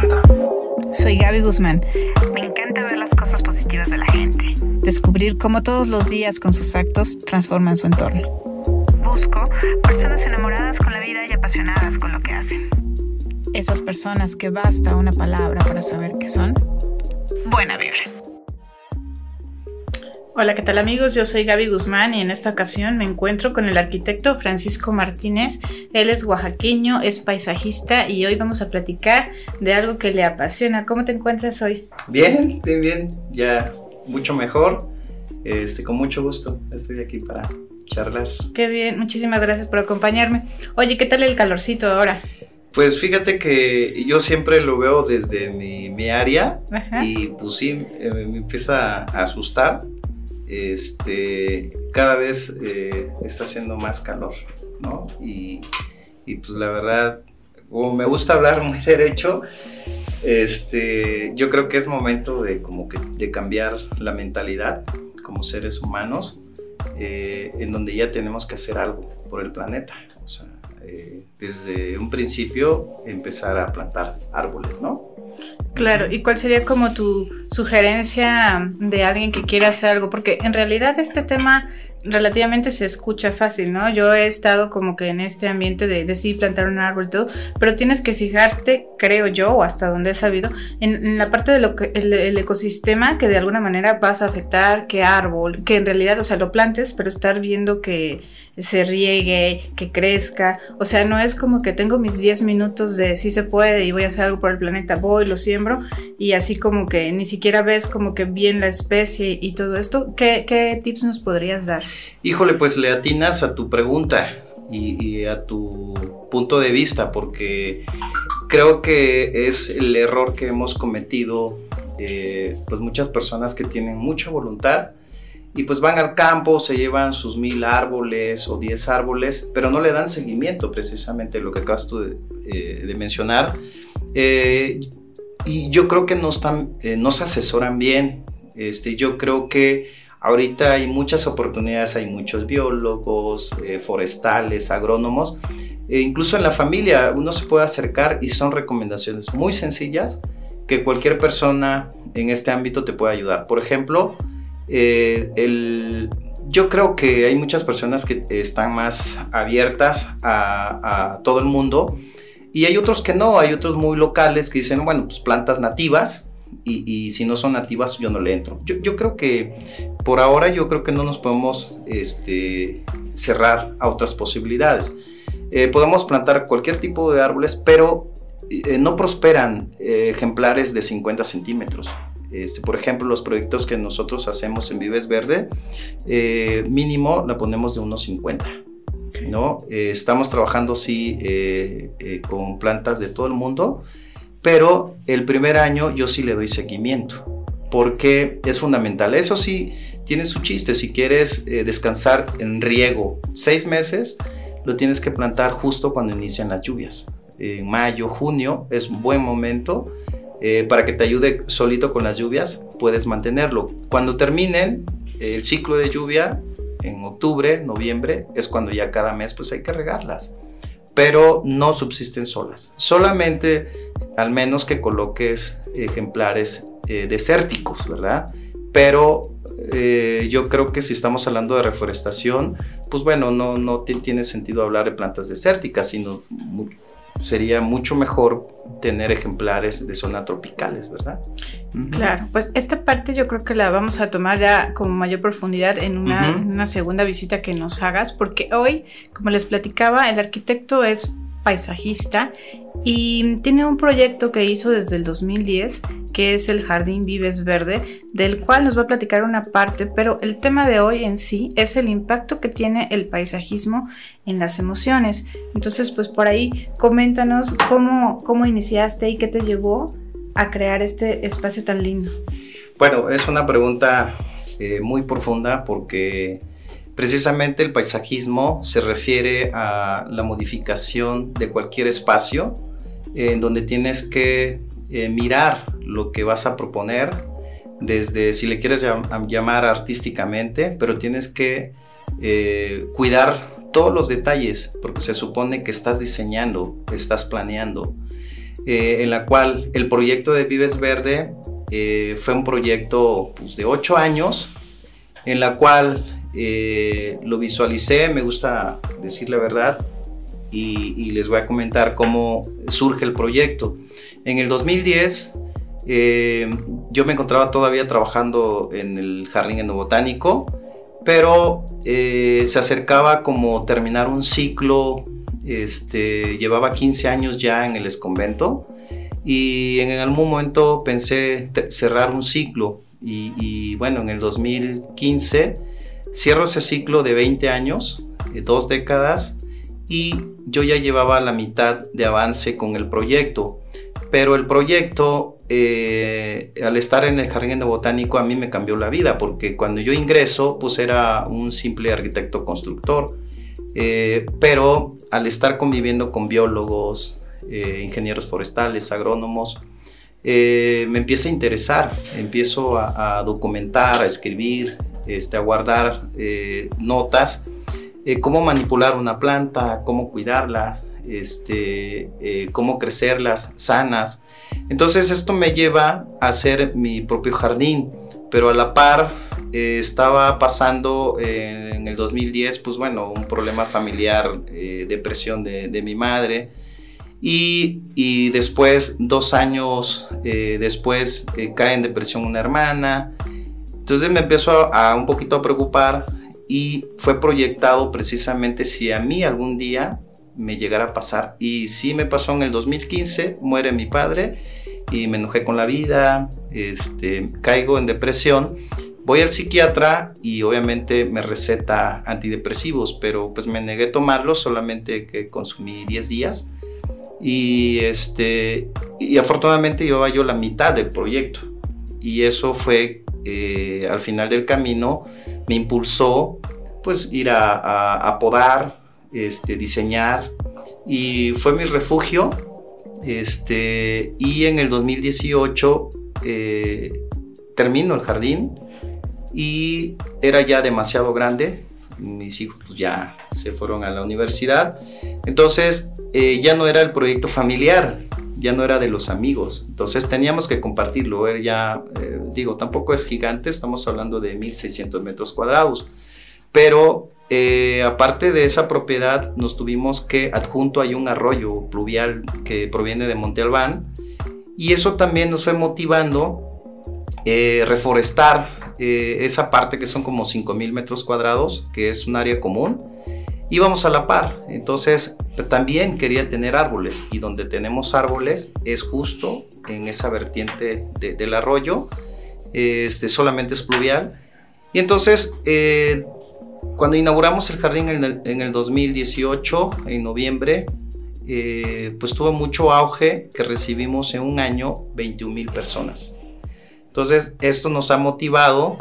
presenta. Soy Gaby Guzmán. Me encanta ver las cosas positivas de la gente. Descubrir cómo todos los días con sus actos transforman su entorno. Busco personas enamoradas con la vida y apasionadas con lo que hacen. Esas personas que basta una palabra para saber qué son. Buena vibra. Hola, ¿qué tal amigos? Yo soy Gaby Guzmán y en esta ocasión me encuentro con el arquitecto Francisco Martínez. Él es oaxaqueño, es paisajista y hoy vamos a platicar de algo que le apasiona. ¿Cómo te encuentras hoy? Bien, bien, bien, ya mucho mejor. Este, con mucho gusto estoy aquí para charlar. Qué bien, muchísimas gracias por acompañarme. Oye, ¿qué tal el calorcito ahora? Pues fíjate que yo siempre lo veo desde mi, mi área Ajá. y pues sí, eh, me empieza a asustar. Este, cada vez eh, está haciendo más calor, ¿no? Y, pues la verdad, como me gusta hablar muy derecho, este, yo creo que es momento de como que de cambiar la mentalidad como seres humanos, eh, en donde ya tenemos que hacer algo por el planeta. O sea, eh, desde un principio empezar a plantar árboles, ¿no? Claro, ¿y cuál sería como tu sugerencia de alguien que quiera hacer algo? Porque en realidad este tema relativamente se escucha fácil, ¿no? Yo he estado como que en este ambiente de decidir plantar un árbol y todo, pero tienes que fijarte, creo yo, o hasta donde he sabido, en, la parte de lo que el, ecosistema que de alguna manera vas a afectar, qué árbol, que en realidad, o sea, lo plantes, pero estar viendo que se riegue, que crezca, o sea, no es como que tengo mis 10 minutos de sí se puede y voy a hacer algo por el planeta, voy, lo siembro y así como que ni siquiera ves como que bien la especie y todo esto, ¿qué, qué tips nos podrías dar? Híjole, pues le atinas a tu pregunta y, a tu punto de vista, porque creo que es el error que hemos cometido, eh, pues muchas personas que tienen mucha voluntad y pues van al campo, se llevan sus mil árboles o diez árboles, pero no le dan seguimiento precisamente lo que acabas tú de, eh, mencionar. Eh, y yo creo que no, están, no se asesoran bien. Este, yo creo que Ahorita hay muchas oportunidades, hay muchos biólogos, eh, forestales, agrónomos, e incluso en la familia uno se puede acercar y son recomendaciones muy sencillas que cualquier persona en este ámbito te puede ayudar. Por ejemplo, eh, el, yo creo que hay muchas personas que están más abiertas a, a todo el mundo y hay otros que no, hay otros muy locales que dicen, bueno, pues plantas nativas, y, y, si no son nativas yo no le entro. Yo, yo, creo que por ahora yo creo que no nos podemos este, cerrar a otras posibilidades. Eh, podemos plantar cualquier tipo de árboles, pero eh, no prosperan eh, ejemplares de 50 centímetros. Este, por ejemplo, los proyectos que nosotros hacemos en Vives Verde, eh, mínimo la ponemos de unos 50. ¿no? estamos trabajando sí con plantas de todo el mundo pero el primer año yo sí le doy seguimiento, porque es fundamental. Eso sí, tiene su chiste. Si quieres eh, descansar en riego seis meses, lo tienes que plantar justo cuando inician las lluvias. En mayo, junio es un buen momento eh, para que te ayude solito con las lluvias, puedes mantenerlo. Cuando terminen el ciclo de lluvia, en octubre, noviembre, es cuando ya cada mes pues hay que regarlas pero no subsisten solas. Solamente, al menos que coloques ejemplares eh, desérticos, ¿verdad? Pero eh, yo creo que si estamos hablando de reforestación, pues bueno, no, no tiene sentido hablar de plantas desérticas, sino sería mucho mejor tener ejemplares de zona tropicales, ¿verdad? Uh -huh. Claro, pues esta parte yo creo que la vamos a tomar ya con mayor profundidad en una, uh -huh. una segunda visita que nos hagas, porque hoy, como les platicaba, el arquitecto es paisajista y tiene un proyecto que hizo desde el 2010 que es el Jardín Vives Verde, del cual nos va a platicar una parte, pero el tema de hoy en sí es el impacto que tiene el paisajismo en las emociones. Entonces, pues por ahí coméntanos cómo, cómo iniciaste y qué te llevó a crear este espacio tan lindo. Bueno, es una pregunta eh, muy profunda porque Precisamente el paisajismo se refiere a la modificación de cualquier espacio en donde tienes que eh, mirar lo que vas a proponer desde, si le quieres llam llamar artísticamente, pero tienes que eh, cuidar todos los detalles porque se supone que estás diseñando, estás planeando. eh, en la cual el proyecto de Vives Verde eh, fue un proyecto pues, de ocho años, en la cual eh, lo visualicé, me gusta decir la verdad, y, y, les voy a comentar cómo surge el proyecto. En el 2010 yo me encontraba todavía trabajando en el jardín enobotánico, pero se acercaba como terminar un ciclo este, llevaba 15 años ya en el esconvento y en algún momento pensé cerrar un ciclo y, bueno, en el 2015 cierro ese ciclo de 20 años, de dos décadas y yo ya llevaba la mitad de avance con el proyecto. Pero el proyecto, eh, al estar en el jardín de botánico, a mí me cambió la vida, porque cuando yo ingreso, pues era un simple arquitecto constructor eh, pero al estar conviviendo con biólogos, eh, ingenieros forestales, agrónomos, eh, me empieza a interesar, empiezo a, documentar, a escribir, este, a guardar notas, cómo manipular una planta, cómo cuidarla, este, cómo crecerlas sanas. Entonces esto me lleva a hacer mi propio jardín, pero a la par eh, estaba pasando en el 2010, pues bueno, un problema familiar, eh, depresión de, mi madre. Y, después, dos años eh, después, cae en depresión una hermana. Entonces me empezó a, un poquito a preocupar y fue proyectado precisamente si a mí algún día me llegara a pasar. Y sí me pasó en el 2015, muere mi padre y me enojé con la vida, este, caigo en depresión Voy al psiquiatra y obviamente me receta antidepresivos, pero pues me negué a tomarlos, solamente que consumí 10 días. Y, este, y afortunadamente llevaba yo la mitad del proyecto. Y eso fue eh, al final del camino, me impulsó pues ir a, podar, este, diseñar. Y fue mi refugio. Este, y en el 2018 eh, termino el jardín y era ya demasiado grande. Mis hijos pues, ya se fueron a la universidad. Entonces eh, ya no era el proyecto familiar, ya no era de los amigos. Entonces teníamos que compartirlo. Ya, eh, digo, tampoco es gigante, estamos hablando de 1600 metros cuadrados. Pero eh, aparte de esa propiedad, nos tuvimos que, adjunto hay un arroyo pluvial que proviene de Monte Albán. Y eso también nos fue motivando reforestar eh, esa parte que son como 5.000 metros cuadrados, que es un área común, íbamos a la par. Entonces también quería tener árboles y donde tenemos árboles es justo en esa vertiente del arroyo, este, solamente es pluvial. Y entonces, eh, cuando inauguramos el jardín en el, en el 2018, en noviembre, eh, pues tuvo mucho auge que recibimos en un año 21 mil personas. Entonces, esto nos ha motivado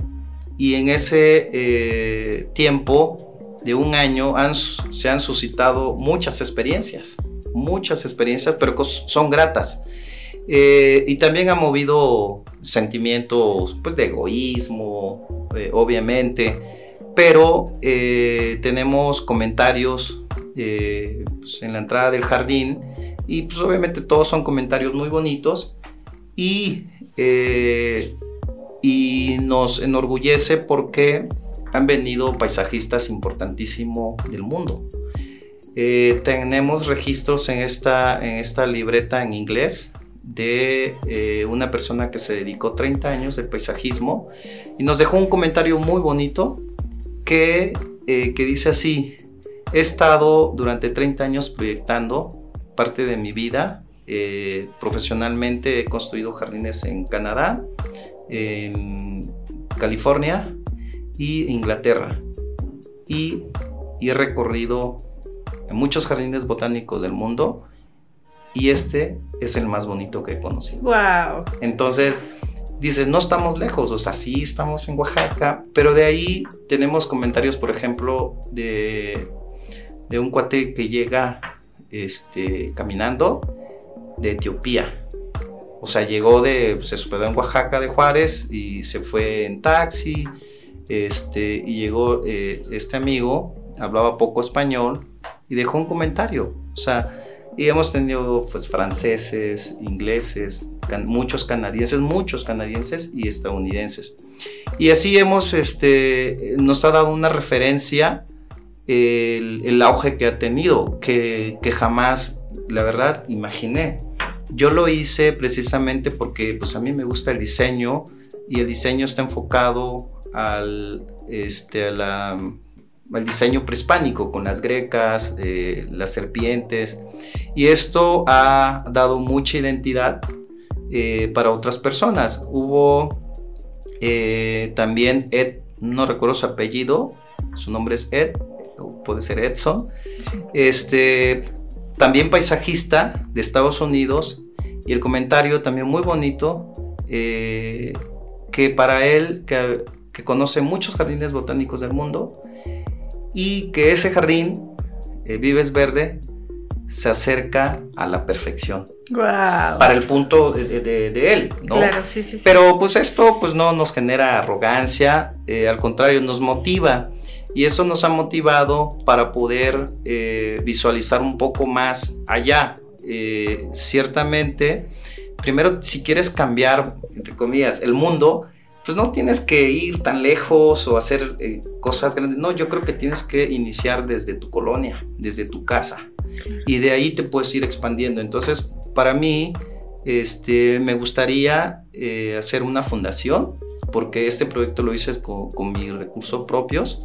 y en ese eh, tiempo de un año se han suscitado muchas experiencias, muchas experiencias, pero son gratas. Eh, y también ha movido sentimientos pues, de egoísmo, eh, obviamente, pero tenemos comentarios pues, en la entrada del jardín y pues obviamente todos son comentarios muy bonitos y eh, y nos enorgullece porque han venido paisajistas importantísimos del mundo. Eh, tenemos registros en esta, en esta libreta en inglés de eh, una persona que se dedicó 30 años de paisajismo y nos dejó un comentario muy bonito que, que dice así, he estado durante 30 años proyectando parte de mi vida eh, profesionalmente he construido jardines en Canadá, en California y Inglaterra. Y, he recorrido muchos jardines botánicos del mundo y este es el más bonito que he conocido. Wow. Entonces, dices, no estamos lejos, o sea, sí estamos en Oaxaca, pero de ahí tenemos comentarios, por ejemplo, de, de un cuate que llega este, caminando de Etiopía. O sea, llegó de, se hospedó en Oaxaca de Juárez y se fue en taxi. Este, y llegó eh, este amigo, hablaba poco español y dejó un comentario. O sea, Y hemos tenido pues franceses, ingleses, muchos canadienses, muchos canadienses y estadounidenses. Y así hemos, este, nos ha dado una referencia el, auge que ha tenido, que, que, jamás, la verdad, imaginé. Yo lo hice precisamente porque pues a mí me gusta el diseño y el diseño está enfocado al, este, al diseño prehispánico con las grecas, eh, las serpientes y esto ha dado mucha identidad eh, para otras personas. Hubo eh, también Ed, no recuerdo su apellido, su nombre es Ed, puede ser Edson, este, también paisajista de Estados Unidos, y el comentario también muy bonito, eh, que para él, que, conoce muchos jardines botánicos del mundo, y que ese jardín, eh, Vives Verde, se acerca a la perfección. Para el punto de, él, ¿no? Claro, sí, sí, Pero pues esto pues no nos genera arrogancia, eh, al contrario, nos motiva y esto nos ha motivado para poder eh, visualizar un poco más allá. Eh, ciertamente, primero, si quieres cambiar, entre comillas, el mundo, pues no tienes que ir tan lejos o hacer eh, cosas grandes. No, yo creo que tienes que iniciar desde tu colonia, desde tu casa. Y de ahí te puedes ir expandiendo. Entonces, para mí, este, me gustaría hacer una fundación porque este proyecto lo hice con, con mis recursos propios.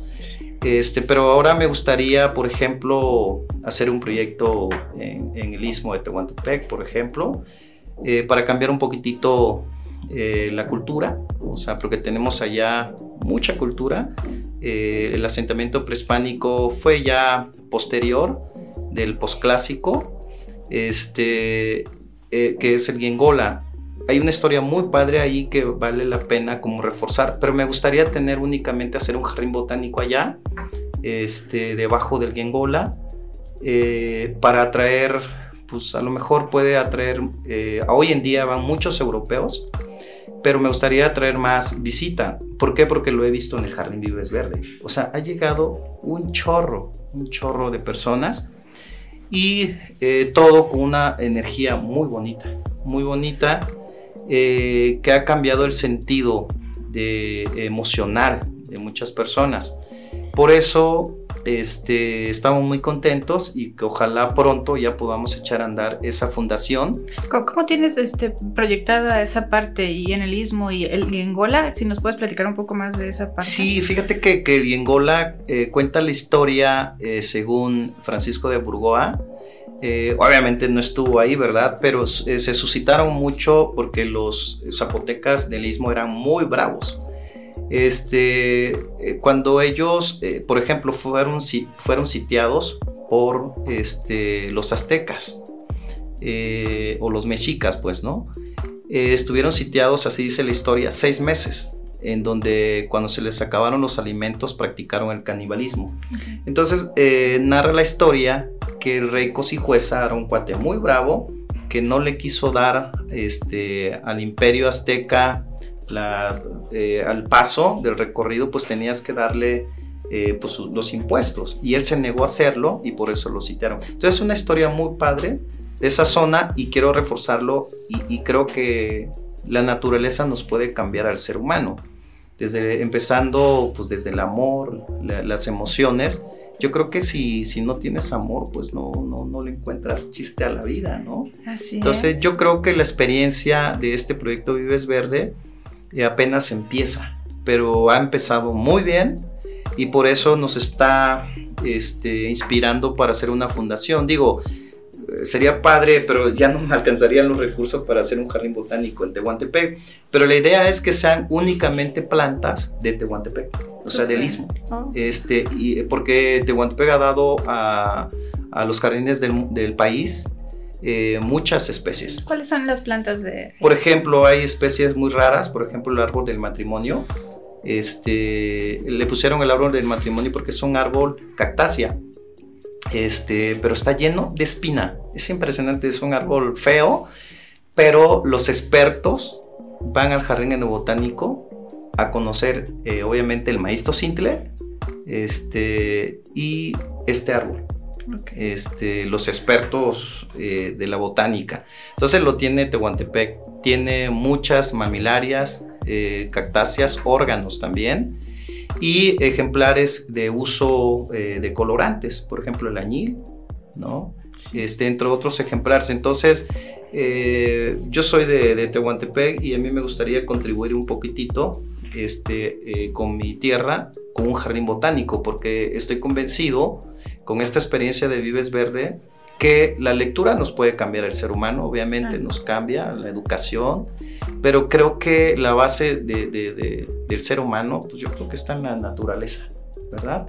Este, pero ahora me gustaría, por ejemplo, hacer un proyecto en, el istmo de Tehuantepec, por ejemplo, eh, para cambiar un poquitito eh, la cultura, o sea, porque tenemos allá mucha cultura. Eh, el asentamiento prehispánico fue ya posterior del posclásico, este, que es el Yengola hay una historia muy padre ahí que vale la pena como reforzar, pero me gustaría tener únicamente hacer un jardín botánico allá, este, debajo del Gengola, eh, para atraer, pues a lo mejor puede atraer, eh, hoy en día van muchos europeos, pero me gustaría atraer más visita. ¿Por qué? Porque lo he visto en el Jardín Vives Verde. O sea, ha llegado un chorro, un chorro de personas y eh, todo con una energía muy bonita, muy bonita eh, que ha cambiado el sentido de emocional de muchas personas. Por eso este, estamos muy contentos y que ojalá pronto ya podamos echar a andar esa fundación. ¿Cómo, tienes este, proyectada esa parte y en el Istmo y el Yengola? Si nos puedes platicar un poco más de esa parte. Sí, fíjate que, que el Yengola eh, cuenta la historia eh, según Francisco de Burgoa eh, obviamente no estuvo ahí, ¿verdad? Pero eh, se suscitaron mucho porque los zapotecas del istmo eran muy bravos. Este, eh, cuando ellos, por ejemplo, fueron, fueron sitiados por este, los aztecas o los mexicas, pues, ¿no? estuvieron sitiados, así dice la historia, seis meses en donde cuando se les acabaron los alimentos practicaron el canibalismo. Entonces narra la historia que el rey Cosijuesa era un cuate muy bravo, que no le quiso dar este, al imperio azteca eh, al paso del recorrido, pues tenías que darle eh, pues, los impuestos. Y él se negó a hacerlo y por eso lo citaron. Entonces es una historia muy padre de esa zona y quiero reforzarlo y, creo que la naturaleza nos puede cambiar al ser humano. Desde, empezando pues desde el amor, las emociones, yo creo que si, si no tienes amor, pues no, no, no le encuentras chiste a la vida, ¿no? Así Entonces yo creo que la experiencia de este proyecto Vives Verde eh, apenas empieza, pero ha empezado muy bien y por eso nos está este, inspirando para hacer una fundación. Digo, sería padre, pero ya no alcanzarían los recursos para hacer un jardín botánico en Tehuantepec. Pero la idea es que sean únicamente plantas de Tehuantepec, o sea, del istmo. Ah. Este, y, porque Tehuantepec ha dado a, a los jardines del, del país eh, muchas especies. ¿Cuáles son las plantas de...? Por ejemplo, hay especies muy raras, por ejemplo, el árbol del matrimonio. Este, le pusieron el árbol del matrimonio porque es un árbol cactácea este, pero está lleno de espina. Es impresionante, es un árbol feo, pero los expertos van al jardín botánico a conocer, eh, obviamente, el maíz tocintle este, y este árbol. este, los expertos eh, de la botánica. Entonces lo tiene Tehuantepec, tiene muchas mamilarias, eh, cactáceas, órganos también y ejemplares de uso eh, de colorantes, por ejemplo el añil, ¿no? Este, entre otros ejemplares. Entonces, yo soy de, de, Tehuantepec y a mí me gustaría contribuir un poquitito este, con mi tierra, con un jardín botánico, porque estoy convencido con esta experiencia de Vives Verde que la lectura nos puede cambiar el ser humano, obviamente nos cambia la educación, pero creo que la base del ser humano, pues yo creo que está en la naturaleza, ¿verdad?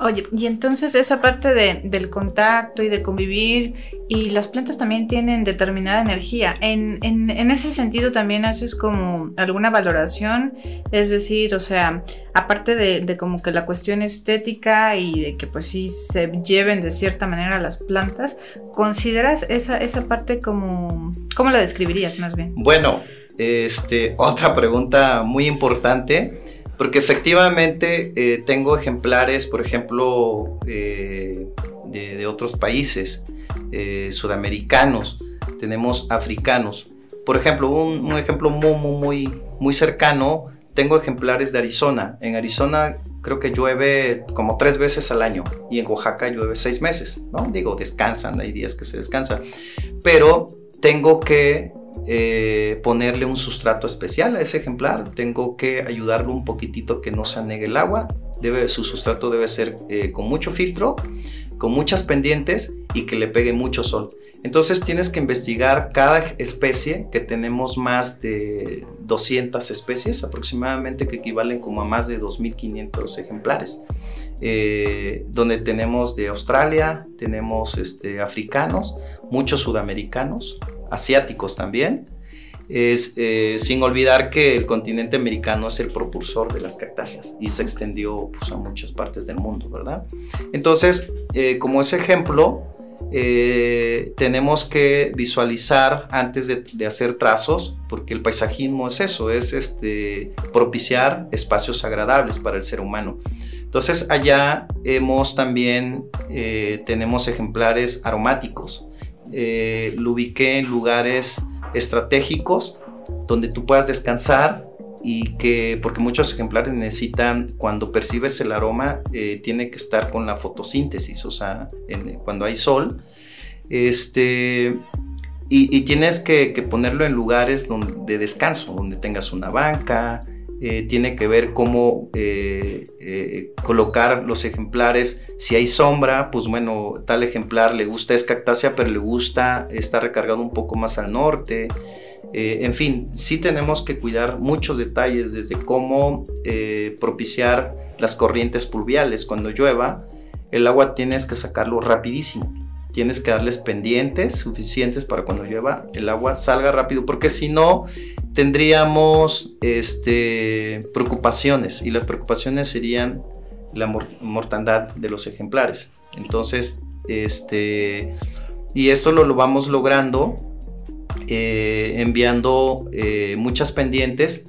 Oye, y entonces esa parte de, del contacto y de convivir, y las plantas también tienen determinada energía. En, en, en, ese sentido también haces como alguna valoración, es decir, o sea, aparte de, de, como que la cuestión estética y de que pues sí se lleven de cierta manera las plantas, ¿consideras esa, esa parte como, cómo la describirías más bien? Bueno, este, otra pregunta muy importante porque efectivamente eh, tengo ejemplares, por ejemplo, eh, de, otros países, eh, sudamericanos, tenemos africanos. Por ejemplo, un, ejemplo muy, muy, muy cercano, tengo ejemplares de Arizona. En Arizona creo que llueve como tres veces al año y en Oaxaca llueve seis meses, ¿no? Digo, descansan, hay días que se descansan. Pero tengo que eh, ponerle un sustrato especial a ese ejemplar, tengo que ayudarlo un poquitito que no se anegue el agua, debe, su sustrato debe ser eh, con mucho filtro, con muchas pendientes y que le pegue mucho sol. Entonces tienes que investigar cada especie, que tenemos más de 200 especies aproximadamente, que equivalen como a más de 2.500 ejemplares. Eh, donde tenemos de Australia, tenemos este, africanos, muchos sudamericanos, asiáticos también. Es, eh, sin olvidar que el continente americano es el propulsor de las cactáceas y se extendió pues, a muchas partes del mundo, ¿verdad? Entonces, eh, como ese ejemplo, eh, tenemos que visualizar antes de, de, hacer trazos, porque el paisajismo es eso, es este, propiciar espacios agradables para el ser humano. Entonces, allá hemos también, tenemos ejemplares aromáticos eh, lo ubiqué en lugares estratégicos donde tú puedas descansar y que, porque muchos ejemplares necesitan, cuando percibes el aroma, eh, tiene que estar con la fotosíntesis, o sea, cuando hay sol, este, y, tienes que, ponerlo en lugares donde, de descanso, donde tengas una banca, eh, tiene que ver cómo eh, eh, colocar los ejemplares. Si hay sombra, pues bueno, tal ejemplar le gusta es cactácea, pero le gusta estar recargado un poco más al norte. en fin, sí tenemos que cuidar muchos detalles, desde cómo propiciar las corrientes pluviales. Cuando llueva, el agua tienes que sacarlo rapidísimo tienes que darles pendientes suficientes para cuando llueva el agua salga rápido, porque si no tendríamos este, preocupaciones y las preocupaciones serían la mortandad de los ejemplares. Entonces, este, y esto lo, lo vamos logrando eh, enviando eh, muchas pendientes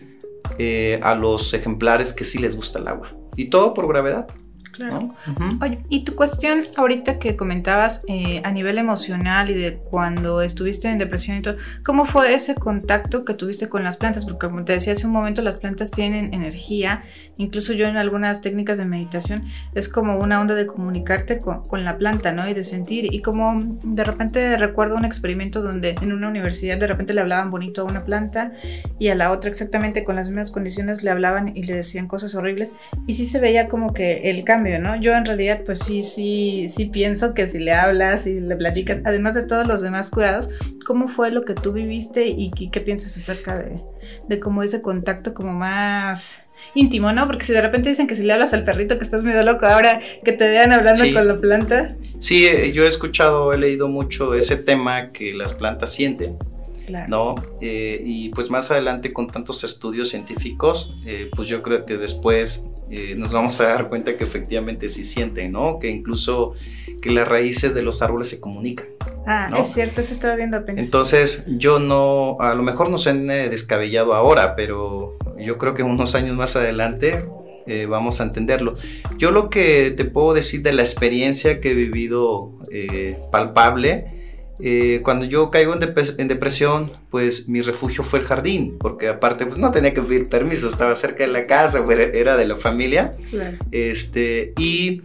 eh, a los ejemplares que sí les gusta el agua. Y todo por gravedad. Claro. Oye, y tu cuestión ahorita que comentabas eh, a nivel emocional y de cuando estuviste en depresión y todo, ¿cómo fue ese contacto que tuviste con las plantas? Porque como te decía hace un momento, las plantas tienen energía, incluso yo en algunas técnicas de meditación es como una onda de comunicarte con, la planta, ¿no? Y de sentir, y como de repente recuerdo un experimento donde en una universidad de repente le hablaban bonito a una planta y a la otra exactamente con las mismas condiciones le hablaban y le decían cosas horribles y sí se veía como que el cambio ¿no? Yo en realidad pues sí, sí, sí pienso que si le hablas y le platicas, además de todos los demás cuidados, ¿cómo fue lo que tú viviste y qué, piensas acerca de, de cómo ese contacto como más íntimo, ¿no? Porque si de repente dicen que si le hablas al perrito que estás medio loco, ahora que te vean hablando con la planta. Sí, eh, yo he escuchado, he leído mucho ese tema que las plantas sienten. Claro. ¿no? Eh, y pues más adelante con tantos estudios científicos, eh, pues yo creo que después eh, nos vamos a dar cuenta que efectivamente sí sienten, ¿no? Que incluso que las raíces de los árboles se comunican. Ah, es cierto, eso estaba viendo apenas. Entonces, yo no, a lo mejor no se han descabellado ahora, pero yo creo que unos años más adelante eh, vamos a entenderlo. Yo lo que te puedo decir de la experiencia que he vivido eh, palpable, eh, cuando yo caigo en, depresión, pues mi refugio fue el jardín, porque aparte pues no tenía que pedir permiso, estaba cerca de la casa, era de la familia. Este, y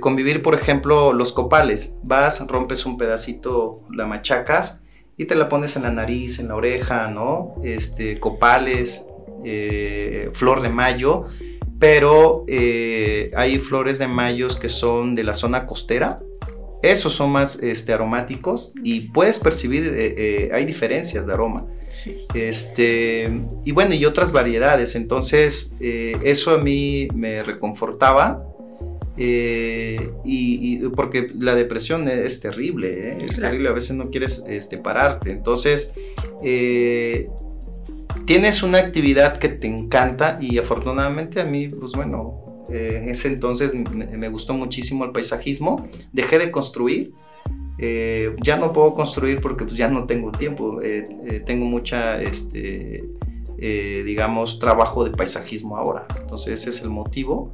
convivir, por ejemplo, los copales. Vas, rompes un pedacito, la machacas y te la pones en la nariz, en la oreja, ¿no? Este, copales, flor de mayo pero eh, hay flores de mayos que son de la zona costera. Esos son más este, aromáticos y puedes percibir, eh, eh, hay diferencias de aroma. Este, y bueno, y otras variedades. Entonces, eso a mí me reconfortaba. y, porque la depresión es, terrible, es terrible, a veces no quieres este, pararte. Entonces, tienes una actividad que te encanta y afortunadamente a mí, pues bueno, eh, en ese entonces me, gustó muchísimo el paisajismo, dejé de construir, eh, ya no puedo construir porque pues, ya no tengo tiempo, eh, tengo mucha, este, digamos, trabajo de paisajismo ahora, entonces ese es el motivo,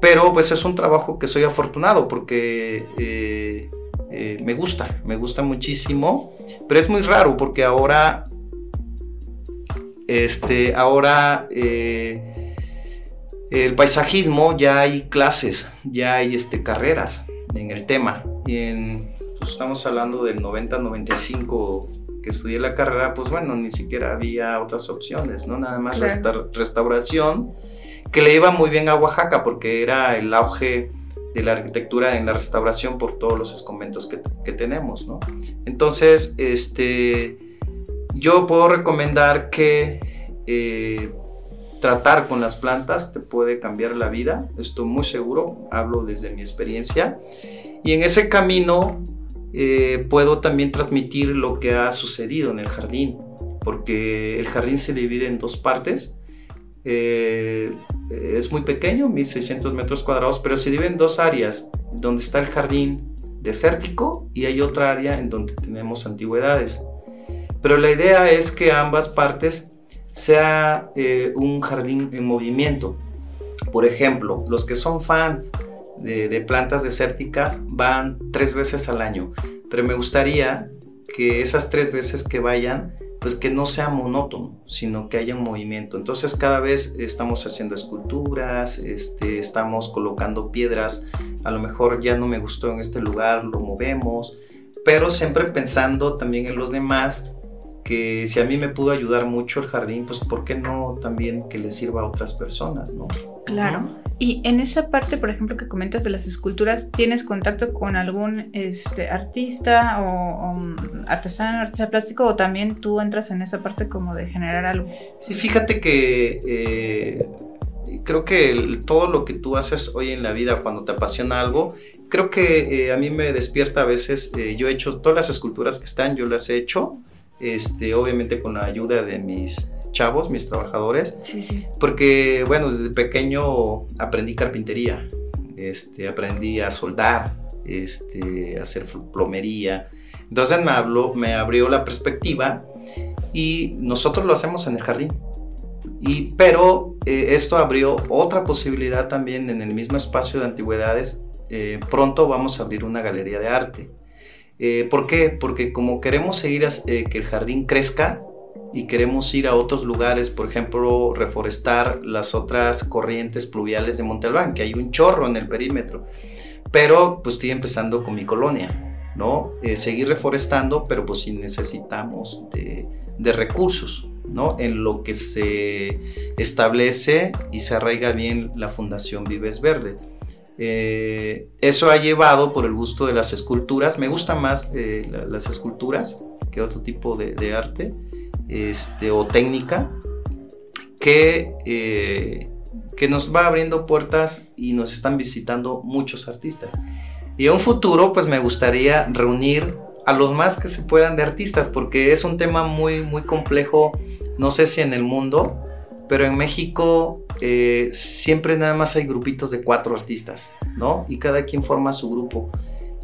pero pues es un trabajo que soy afortunado porque... me gusta, me gusta muchísimo, pero es muy raro porque ahora este, ahora eh, el paisajismo ya hay clases, ya hay este, carreras en el tema. En, pues, estamos hablando del 90-95 que estudié la carrera, pues bueno, ni siquiera había otras opciones, ¿no? Nada más restauración, que le iba muy bien a Oaxaca porque era el auge de la arquitectura en la restauración por todos los conventos que, que tenemos, ¿no? Entonces, este yo puedo recomendar que eh, tratar con las plantas te puede cambiar la vida, estoy muy seguro, hablo desde mi experiencia. Y en ese camino eh, puedo también transmitir lo que ha sucedido en el jardín, porque el jardín se divide en dos partes. Eh, es muy pequeño, 1600 metros cuadrados, pero se divide en dos áreas, donde está el jardín desértico y hay otra área en donde tenemos antigüedades. Pero la idea es que ambas partes sea eh, un jardín en movimiento. Por ejemplo, los que son fans de, plantas desérticas van tres veces al año, pero me gustaría que esas tres veces que vayan, pues que no sea monótono, sino que haya un movimiento. Entonces cada vez estamos haciendo esculturas, este, estamos colocando piedras, a lo mejor ya no me gustó en este lugar, lo movemos, pero siempre pensando también en los demás que si a mí me pudo ayudar mucho el jardín, pues ¿por qué no también que le sirva a otras personas, no? Claro. Y en esa parte, por ejemplo, que comentas de las esculturas, ¿tienes contacto con algún este, artista o, artesano, artista plástico o también tú entras en esa parte como de generar algo? Sí, fíjate que eh, creo que todo lo que tú haces hoy en la vida cuando te apasiona algo, creo que eh, a mí me despierta a veces, eh, yo he hecho todas las esculturas que están, yo las he hecho este, obviamente con la ayuda de mis chavos, mis trabajadores, porque bueno, desde pequeño aprendí carpintería, este, aprendí a soldar, este, a hacer plomería, entonces me, habló, me abrió la perspectiva y nosotros lo hacemos en el jardín. Y, pero eh, esto abrió otra posibilidad también en el mismo espacio de antigüedades. Eh, pronto vamos a abrir una galería de arte. Eh, ¿Por qué? Porque como queremos seguir eh, que el jardín crezca y queremos ir a otros lugares, por ejemplo, reforestar las otras corrientes pluviales de Monte Albán, que hay un chorro en el perímetro, pero pues estoy empezando con mi colonia, ¿no? Eh, seguir reforestando, pero pues sí necesitamos de recursos, ¿no? En lo que se establece y se arraiga bien la Fundación Vives Verde. Eh, eso ha llevado por el gusto de las esculturas. Me gustan más eh, las esculturas que otro tipo de, arte este, o técnica que, eh, que nos va abriendo puertas y nos están visitando muchos artistas. Y en un futuro, pues me gustaría reunir a los más que se puedan de artistas, porque es un tema muy, muy complejo, no sé si en el mundo, pero en México siempre nada más hay grupitos de cuatro artistas, ¿no? Y cada quien forma su grupo.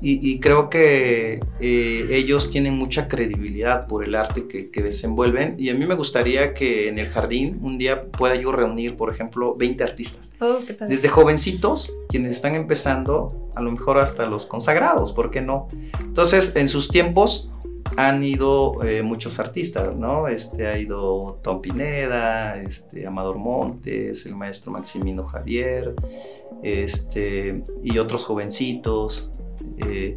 Y, creo que eh, ellos tienen mucha credibilidad por el arte que, desenvuelven y a mí me gustaría que en el jardín un día pueda yo reunir, por ejemplo, 20 artistas. Oh, Desde jovencitos, quienes están empezando, a lo mejor hasta los consagrados, ¿por qué no? Entonces, en sus tiempos han ido eh, muchos artistas, ¿no? Este, ha ido Tom Pineda, este, Amador Montes, el maestro Maximino Javier, este, y otros jovencitos. Eh,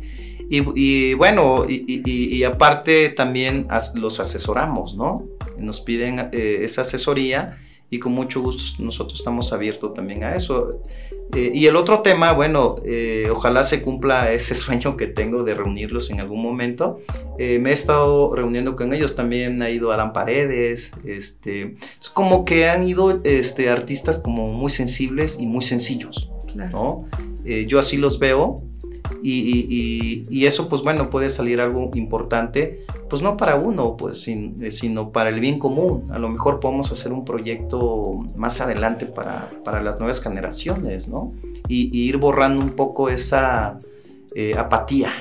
y, bueno, y, aparte también los asesoramos, ¿no? Nos piden eh, esa asesoría y con mucho gusto nosotros estamos abiertos también a eso. Eh, y el otro tema, bueno, ojalá se cumpla ese sueño que tengo de reunirlos en algún momento. me he estado reuniendo con ellos, también ha ido Adán Paredes, este, como que han ido este, artistas como muy sensibles y muy sencillos, ¿no? yo así los veo y, eso, pues bueno, puede salir algo importante, pues no para uno, pues, eh, sino para el bien común. A lo mejor podemos hacer un proyecto más adelante para, para las nuevas generaciones, ¿no? Y, ir borrando un poco esa eh, apatía,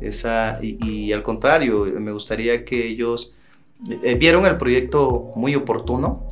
esa, y, al contrario, me gustaría que ellos eh, vieron el proyecto muy oportuno,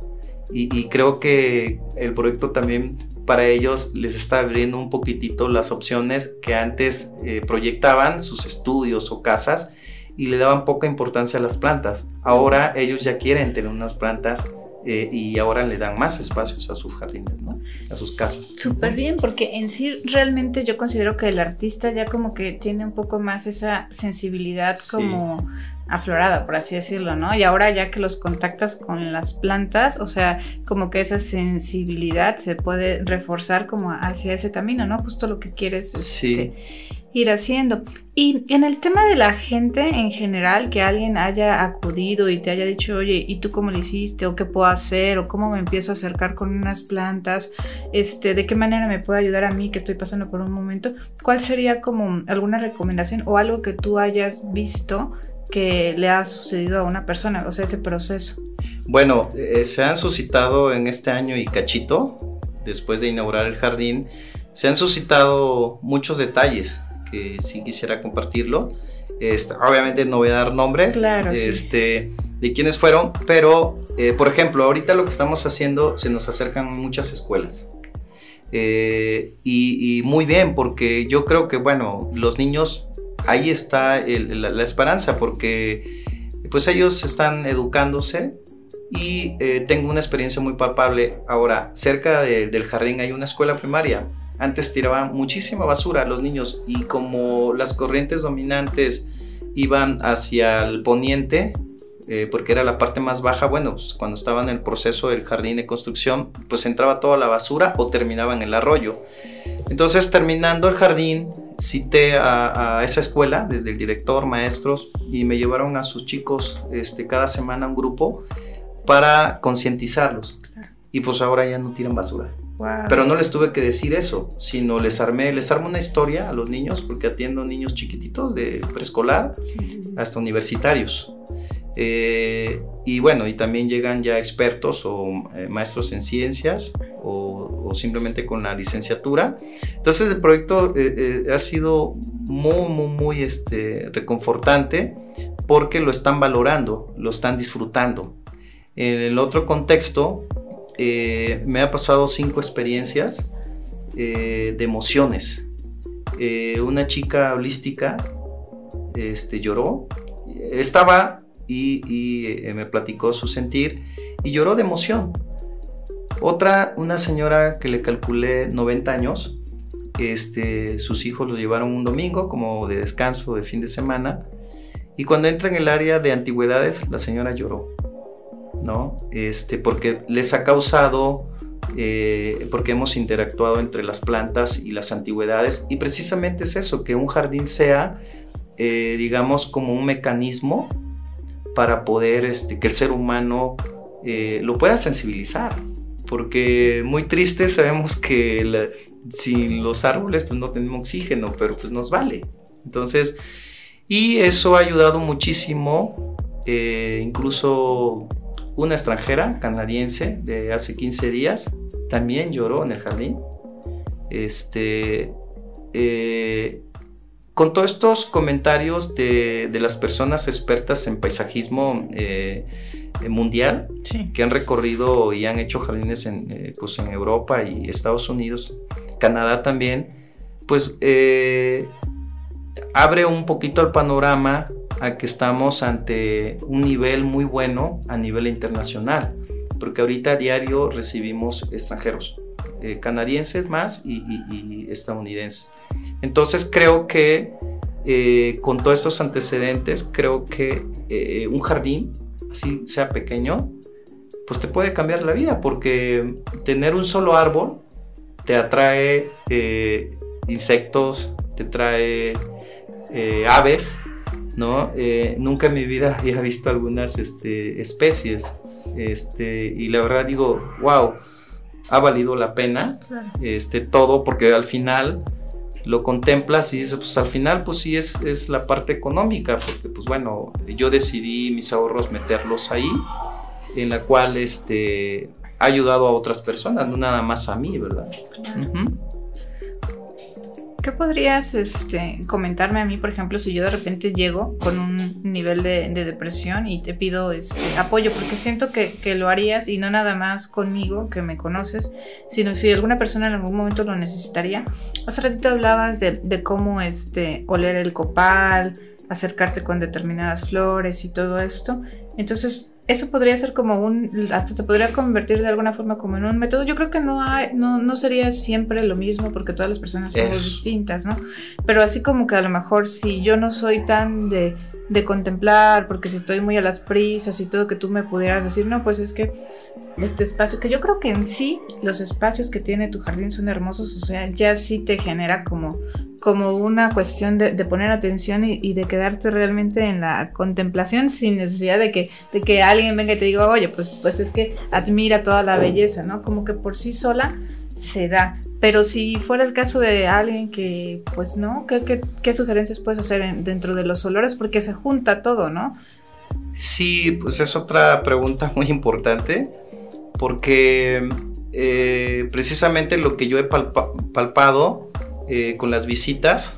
y, creo que el proyecto también para ellos les está abriendo un poquitito las opciones que antes eh, proyectaban sus estudios o casas y le daban poca importancia a las plantas. Ahora ellos ya quieren tener unas plantas eh, y ahora le dan más espacios a sus jardines, ¿no? A sus casas. Súper bien, porque en sí realmente yo considero que el artista ya como que tiene un poco más esa sensibilidad como aflorada, por así decirlo, ¿no? Y ahora ya que los contactas con las plantas, o sea, como que esa sensibilidad se puede reforzar como hacia ese camino, ¿no? Justo lo que quieres. Sí. Este, ir haciendo. Y en el tema de la gente en general, que alguien haya acudido y te haya dicho, oye, ¿y tú cómo lo hiciste? ¿O qué puedo hacer? ¿O cómo me empiezo a acercar con unas plantas? Este, ¿De qué manera me puede ayudar a mí que estoy pasando por un momento? ¿Cuál sería como alguna recomendación o algo que tú hayas visto que le ha sucedido a una persona? O sea, ese proceso. Bueno, eh, se han suscitado en este año y cachito, después de inaugurar el jardín, se han suscitado muchos detalles que sí quisiera compartirlo. Este, obviamente no voy a dar nombre este, de quiénes fueron, pero eh, por ejemplo, ahorita lo que estamos haciendo, se nos acercan muchas escuelas. Eh, y, muy bien, porque yo creo que, bueno, los niños, ahí está la, esperanza, porque pues ellos están educándose y eh, tengo una experiencia muy palpable. Ahora, cerca del jardín hay una escuela primaria antes tiraban muchísima basura a los niños y como las corrientes dominantes iban hacia el poniente, eh, porque era la parte más baja, bueno, pues cuando estaba en el proceso del jardín de construcción, pues entraba toda la basura o terminaba en el arroyo. Entonces, terminando el jardín, cité a, esa escuela, desde el director, maestros, y me llevaron a sus chicos este, cada semana un grupo para concientizarlos. Y pues ahora ya no tiran basura. Pero no les tuve que decir eso, sino les armé, les armo una historia a los niños, porque atiendo niños chiquititos de preescolar hasta universitarios. Eh, y bueno, y también llegan ya expertos o eh, maestros en ciencias o, simplemente con la licenciatura. Entonces el proyecto eh, ha sido muy, muy, muy este, reconfortante porque lo están valorando, lo están disfrutando. En el otro contexto, me ha pasado cinco experiencias de emociones. Una chica holística este, lloró, estaba y, me platicó su sentir y lloró de emoción. Otra, una señora que le calculé 90 años, este, sus hijos lo llevaron un domingo como de descanso de fin de semana y cuando entra en el área de antigüedades la señora lloró ¿no? Este, porque les ha causado, eh, porque hemos interactuado entre las plantas y las antigüedades, y precisamente es eso, que un jardín sea, eh, digamos, como un mecanismo para poder, este, que el ser humano eh, lo pueda sensibilizar, porque muy triste sabemos que sin los árboles pues no tenemos oxígeno, pero pues nos vale. Entonces, y eso ha ayudado muchísimo, incluso una extranjera canadiense de hace 15 días también lloró en el jardín. Este, eh, con todos estos comentarios de, de, las personas expertas en paisajismo eh, mundial, Sí. que han recorrido y han hecho jardines en, eh, pues en Europa y Estados Unidos, Canadá también, pues eh, abre un poquito el panorama a que estamos ante un nivel muy bueno a nivel internacional, porque ahorita a diario recibimos extranjeros, eh, canadienses más y, estadounidenses. Entonces creo que eh, con todos estos antecedentes, creo que eh, un jardín, así sea pequeño, pues te puede cambiar la vida, porque tener un solo árbol te atrae insectos, te trae aves, ¿no? Nunca en mi vida había visto algunas este, especies, este, y la verdad digo, wow, ha valido la pena Claro. este, todo, porque al final lo contemplas y dices, pues al final pues sí es, es la parte económica, porque pues bueno, yo decidí mis ahorros meterlos ahí, en la cual este, ha ayudado a otras personas, no nada más a mí, ¿verdad? Ujú. ¿Qué podrías este, comentarme a mí, por ejemplo, si yo de repente llego con un nivel de, de depresión y te pido este, apoyo? Porque siento que, lo harías y no nada más conmigo, que me conoces, sino si alguna persona en algún momento lo necesitaría. Hace ratito hablabas de, de cómo este, oler el copal, acercarte con determinadas flores y todo esto. Entonces, eso podría ser como un, hasta se podría convertir de alguna forma como en un método. Yo creo que no hay, no, no sería siempre lo mismo porque todas las personas somos Eso. distintas, ¿no? Pero así como que a lo mejor si yo no soy tan de, de contemplar, porque si estoy muy a las prisas y todo, que tú me pudieras decir, no, pues es que este espacio, que yo creo que en sí los espacios que tiene tu jardín son hermosos, o sea, ya sí te genera como, como una cuestión de, poner atención y, de quedarte realmente en la contemplación sin necesidad de que, de que alguien venga y te diga, oye, pues, pues es que admira toda la belleza, ¿no? Como que por sí sola se da. Pero si fuera el caso de alguien que, pues no, ¿qué, qué, qué sugerencias puedes hacer en- dentro de los olores? Porque se junta todo, ¿no? Sí, pues es otra pregunta muy importante, porque eh, precisamente lo que yo he palpa- palpado eh, con las visitas,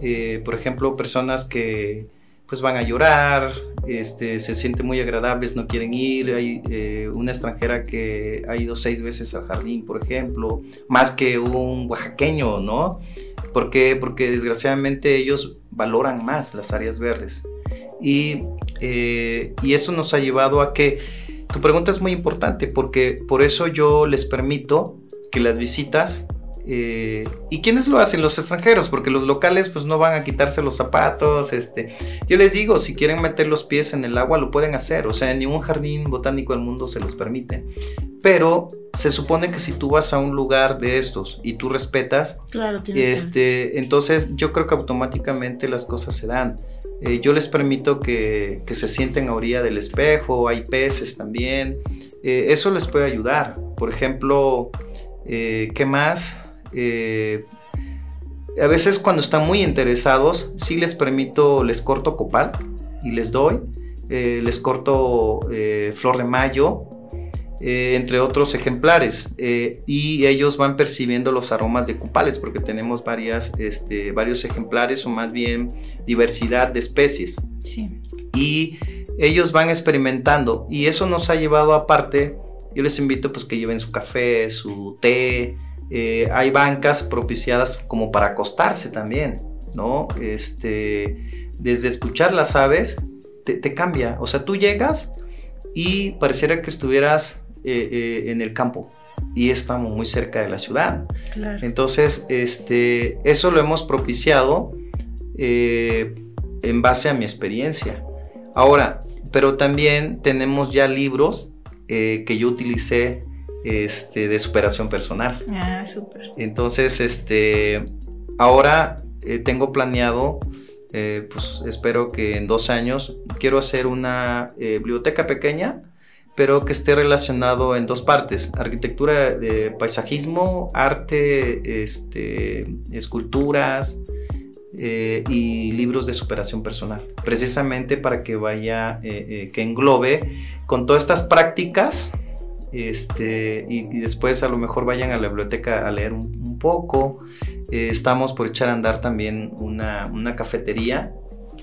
eh, por ejemplo, personas que pues van a llorar, este, se sienten muy agradables, no quieren ir, hay eh, una extranjera que ha ido seis veces al jardín, por ejemplo, más que un oaxaqueño, ¿no? ¿Por? Porque desgraciadamente ellos valoran más las áreas verdes. Y, eh, y eso nos ha llevado a que tu pregunta es muy importante porque por eso yo les permito que las visitas eh, ¿Y quiénes lo hacen? Los extranjeros, porque los locales pues no van a quitarse los zapatos. Este. Yo les digo, si quieren meter los pies en el agua, lo pueden hacer. O sea, en ningún jardín botánico del mundo se los permite. Pero se supone que si tú vas a un lugar de estos y tú respetas, Claro, tienes que- este, entonces yo creo que automáticamente las cosas se dan. Eh, yo les permito que, que se sienten a orilla del espejo, hay peces también. Eh, eso les puede ayudar. Por ejemplo, ¿qué más? Eh, a veces cuando están muy interesados, sí les permito, les corto copal y les doy. Eh, les corto eh, flor de mayo, eh, entre otros ejemplares. eh, y ellos van percibiendo los aromas de copales porque tenemos varias, este, varios ejemplares o más bien diversidad de especies. Sí. Y ellos van experimentando y eso nos ha llevado aparte. Yo les invito pues que lleven su café, su té. Eh, hay bancas propiciadas como para acostarse también, ¿no? Este, desde escuchar las aves te, te cambia. O sea, tú llegas y pareciera que estuvieras eh, eh, en el campo y estamos muy cerca de la ciudad. Claro. Entonces, este, eso lo hemos propiciado en base a mi experiencia. Ahora, pero también tenemos ya libros que yo utilicé este, de superación personal. Ah, súper. Entonces, este, ahora eh, tengo planeado, eh, pues espero que en dos años, quiero hacer una eh, biblioteca pequeña, pero que esté relacionado en dos partes, arquitectura de paisajismo, arte, este, esculturas eh, y libros de superación personal, precisamente para que vaya, eh, eh, que englobe con todas estas prácticas este, y, después a lo mejor vayan a la biblioteca a leer un, poco. Eh, estamos por echar a andar también una, una cafetería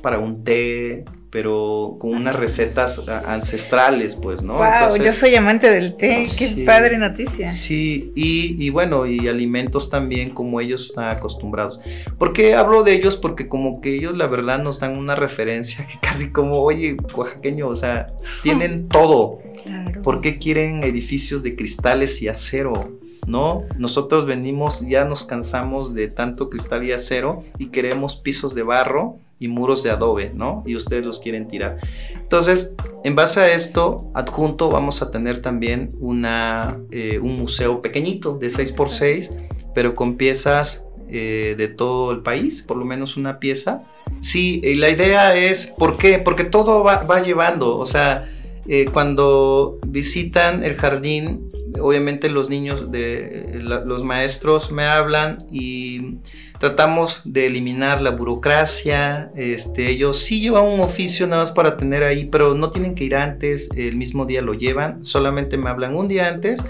para un té, pero con unas recetas ancestrales, pues, ¿no? Wow, yo soy amante del té, qué padre noticia. Sí, y, y, bueno, y alimentos también como ellos están acostumbrados. ¿Por qué hablo de ellos? Porque como que ellos la verdad nos dan una referencia que casi como, oye, oaxaqueño, o sea, tienen todo. Claro. ¿Por qué quieren edificios de cristales y acero? ¿no? Nosotros venimos, ya nos cansamos de tanto cristal y acero y queremos pisos de barro y muros de adobe, ¿no? Y ustedes los quieren tirar. Entonces, en base a esto, adjunto vamos a tener también una, eh, un museo pequeñito de 6x6, pero con piezas eh, de todo el país, por lo menos una pieza. Sí, y la idea es, ¿por qué? Porque todo va, va llevando, o sea, eh, cuando visitan el jardín, obviamente los niños, de, los maestros me hablan y tratamos de eliminar la burocracia. Este, ellos sí llevan un oficio nada más para tener ahí, pero no tienen que ir antes, el mismo día lo llevan, solamente me hablan un día antes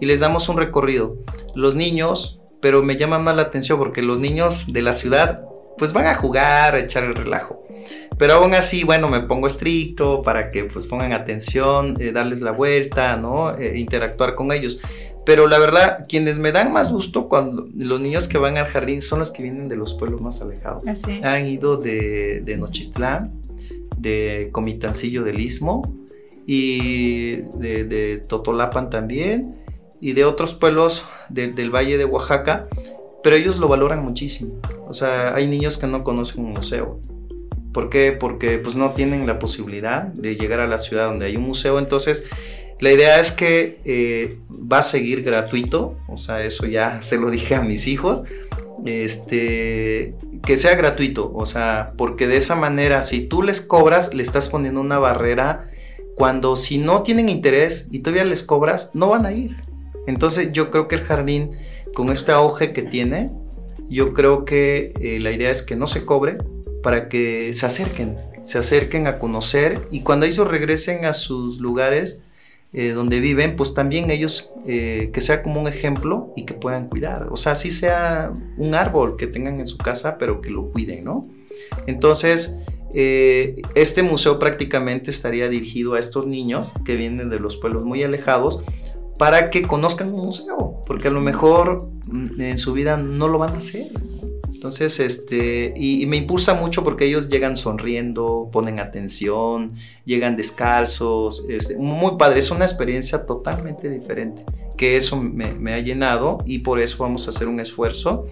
y les damos un recorrido. Los niños, pero me llama más la atención porque los niños de la ciudad pues van a jugar, a echar el relajo. Pero aún así, bueno, me pongo estricto para que pues pongan atención, eh, darles la vuelta, ¿no? Eh, interactuar con ellos. Pero la verdad, quienes me dan más gusto cuando los niños que van al jardín son los que vienen de los pueblos más alejados. Han ido de, de Nochistlán, de Comitancillo del Istmo y de, de, Totolapan también y de otros pueblos del Valle de Oaxaca, pero ellos lo valoran muchísimo. O sea, hay niños que no conocen un museo ¿Por qué? Porque pues no tienen la posibilidad de llegar a la ciudad donde hay un museo. Entonces, la idea es que eh, va a seguir gratuito, o sea, eso ya se lo dije a mis hijos, este, que sea gratuito, o sea, porque de esa manera, si tú les cobras, le estás poniendo una barrera, cuando si no tienen interés y todavía les cobras, no van a ir. Entonces yo creo que el jardín, con este auge que tiene, yo creo que eh, la idea es que no se cobre, para que se acerquen, se acerquen a conocer y cuando ellos regresen a sus lugares eh, donde viven, pues también ellos eh, que sea como un ejemplo y que puedan cuidar. O sea, así sea un árbol que tengan en su casa, pero que lo cuiden, ¿no? Entonces, eh, este museo prácticamente estaría dirigido a estos niños que vienen de los pueblos muy alejados para que conozcan un museo, porque a lo mejor mm, en su vida no lo van a hacer. Entonces, este, y, me impulsa mucho porque ellos llegan sonriendo, ponen atención, llegan descalzos, este, muy padre, es una experiencia totalmente diferente, que eso me, ha llenado y por eso vamos a hacer un esfuerzo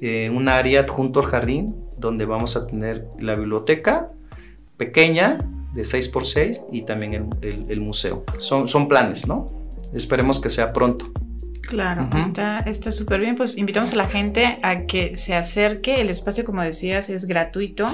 en un área junto al jardín donde vamos a tener la biblioteca pequeña de 6x6 y también el, museo. Son planes, ¿no? Esperemos que sea pronto. Claro, está súper bien. Pues invitamos a la gente a que se acerque. El espacio, como decías, es gratuito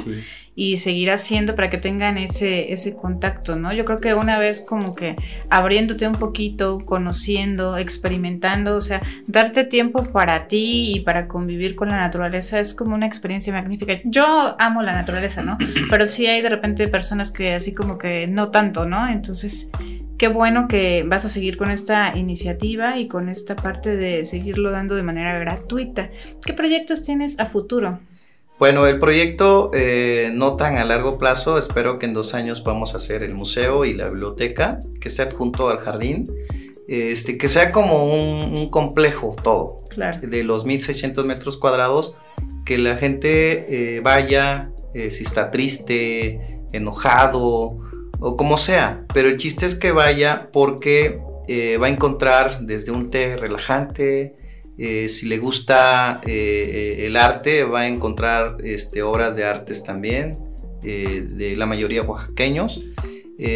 y seguir haciendo para que tengan ese, ese contacto, ¿no? Yo creo que una vez como que abriéndote un poquito, conociendo, experimentando, o sea, darte tiempo para ti y para convivir con la naturaleza es como una experiencia magnífica. Yo amo la naturaleza, ¿no? Pero sí hay de repente personas que así como que no tanto, ¿no? Entonces qué bueno que vas a seguir con esta iniciativa y con esta parte de seguirlo dando de manera gratuita. ¿Qué proyectos tienes a futuro? Bueno, el proyecto eh, no tan a largo plazo, espero que en dos años vamos a hacer el museo y la biblioteca, que esté adjunto al jardín, este, que sea como un, complejo todo, de los 1600 metros cuadrados, que la gente eh, vaya, eh, si está triste, enojado, o como sea, pero el chiste es que vaya porque eh, va a encontrar desde un té relajante, eh, si le gusta eh, el arte, va a encontrar este, obras de artes también, de la mayoría oaxaqueños.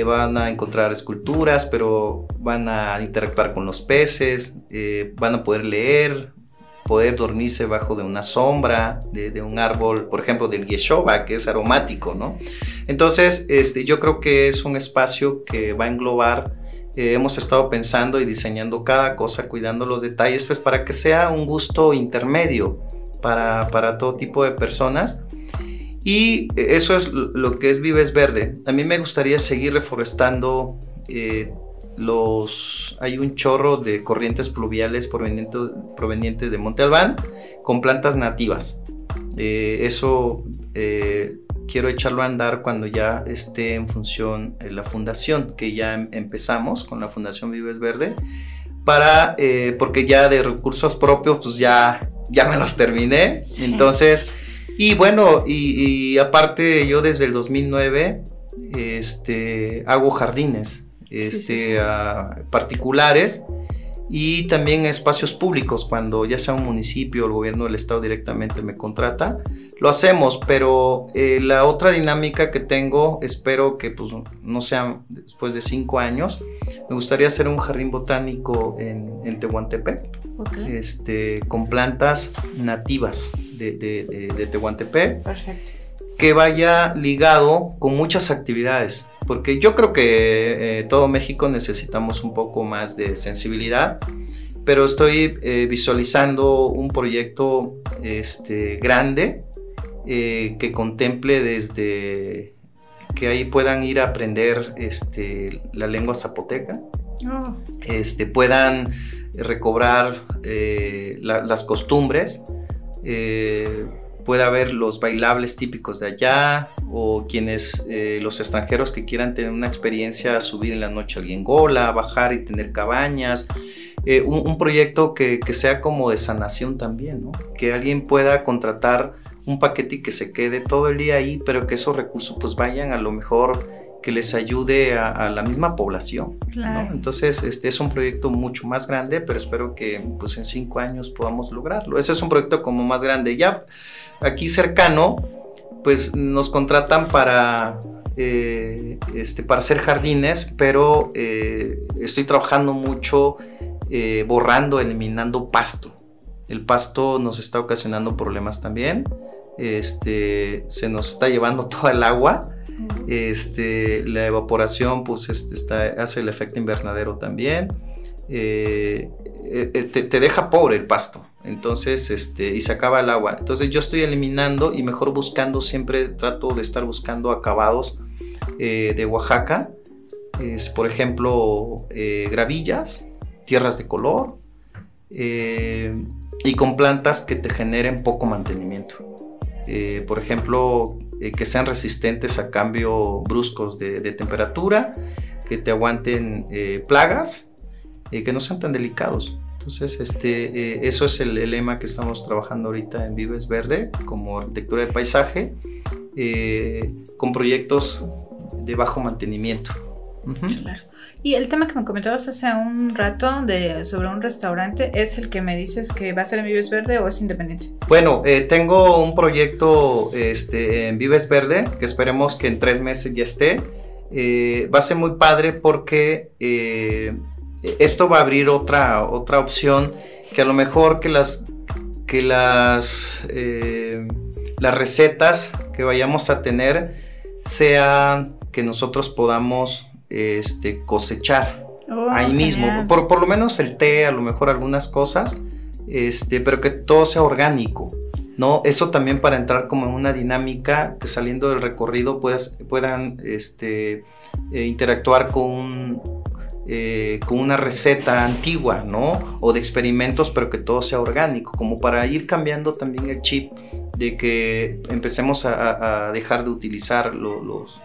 van a encontrar esculturas, pero van a interactuar con los peces, van a poder leer, poder dormirse bajo de una sombra, de, un árbol, por ejemplo, del yeshoba, que es aromático, ¿no? Entonces, este, yo creo que es un espacio que va a englobar, hemos estado pensando y diseñando cada cosa, cuidando los detalles, pues para que sea un gusto intermedio para, para todo tipo de personas. Y eso es lo que es Vives Verde. A mí me gustaría seguir reforestando eh, los, hay un chorro de corrientes pluviales provenientes, provenientes de Monte Albán con plantas nativas. Eh, eso eh, quiero echarlo a andar cuando ya esté en función la fundación, que ya em, empezamos con la Fundación Vives Verde, para, porque ya de recursos propios, pues ya, ya me los terminé. Entonces, y bueno, y, aparte yo desde el 2009 este, hago jardines este, particulares y también espacios públicos, cuando ya sea un municipio o el gobierno del estado directamente me contrata, lo hacemos, pero eh, la otra dinámica que tengo, espero que pues, no sea después de cinco años, me gustaría hacer un jardín botánico en, en Tehuantepec, este, con plantas nativas de, de, de Tehuantepec. Perfecto. Que vaya ligado con muchas actividades, porque yo creo que eh, todo México necesitamos un poco más de sensibilidad, pero estoy eh, visualizando un proyecto este, grande eh, que contemple desde que ahí puedan ir a aprender este, la lengua zapoteca, oh. este, puedan recobrar las costumbres puede haber los bailables típicos de allá o quienes, eh, los extranjeros que quieran tener una experiencia, subir en la noche a Gola, bajar y tener cabañas. Eh, un, proyecto que, que, sea como de sanación también, ¿no? que alguien pueda contratar un paquete y que se quede todo el día ahí, pero que esos recursos pues vayan a lo mejor que les ayude a, la misma población. Entonces, este es un proyecto mucho más grande, pero espero que pues, en cinco años podamos lograrlo. Ese es un proyecto como más grande. Ya aquí cercano, pues nos contratan para, eh, este, para hacer jardines, pero eh, estoy trabajando mucho eh, borrando, eliminando pasto. El pasto nos está ocasionando problemas también. Este, se nos está llevando toda el agua este, la evaporación pues, este, hace el efecto invernadero también. Eh, eh, eh, te, deja pobre el pasto. Entonces, este, y se acaba el agua. Entonces yo estoy eliminando y mejor buscando, siempre trato de estar buscando acabados de Oaxaca. por ejemplo, gravillas, tierras de color y con plantas que te generen poco mantenimiento. Por ejemplo, eh, que sean resistentes a cambios bruscos de, temperatura, que te aguanten eh, plagas, y que no sean tan delicados. Entonces, este, eh, eso es el, lema que estamos trabajando ahorita en Vives Verde, como arquitectura de paisaje, con proyectos de bajo mantenimiento. Claro. Y el tema que me comentabas hace un rato de, sobre un restaurante, ¿es el que me dices que va a ser en Vives Verde o es independiente? Bueno, eh, tengo un proyecto este, en Vives Verde que esperemos que en tres meses ya esté. Eh, va a ser muy padre porque eh, esto va a abrir otra, otra opción que a lo mejor que las, que las, las recetas que vayamos a tener sean que nosotros podamos este, cosechar oh, ahí mismo. Por, por, lo menos el té, a lo mejor algunas cosas, este, pero que todo sea orgánico. ¿no? Eso también para entrar como en una dinámica que saliendo del recorrido puedan este, eh, interactuar con, eh, con una receta antigua, ¿no? O de experimentos, pero que todo sea orgánico, como para ir cambiando también el chip de que empecemos a, dejar de utilizar los,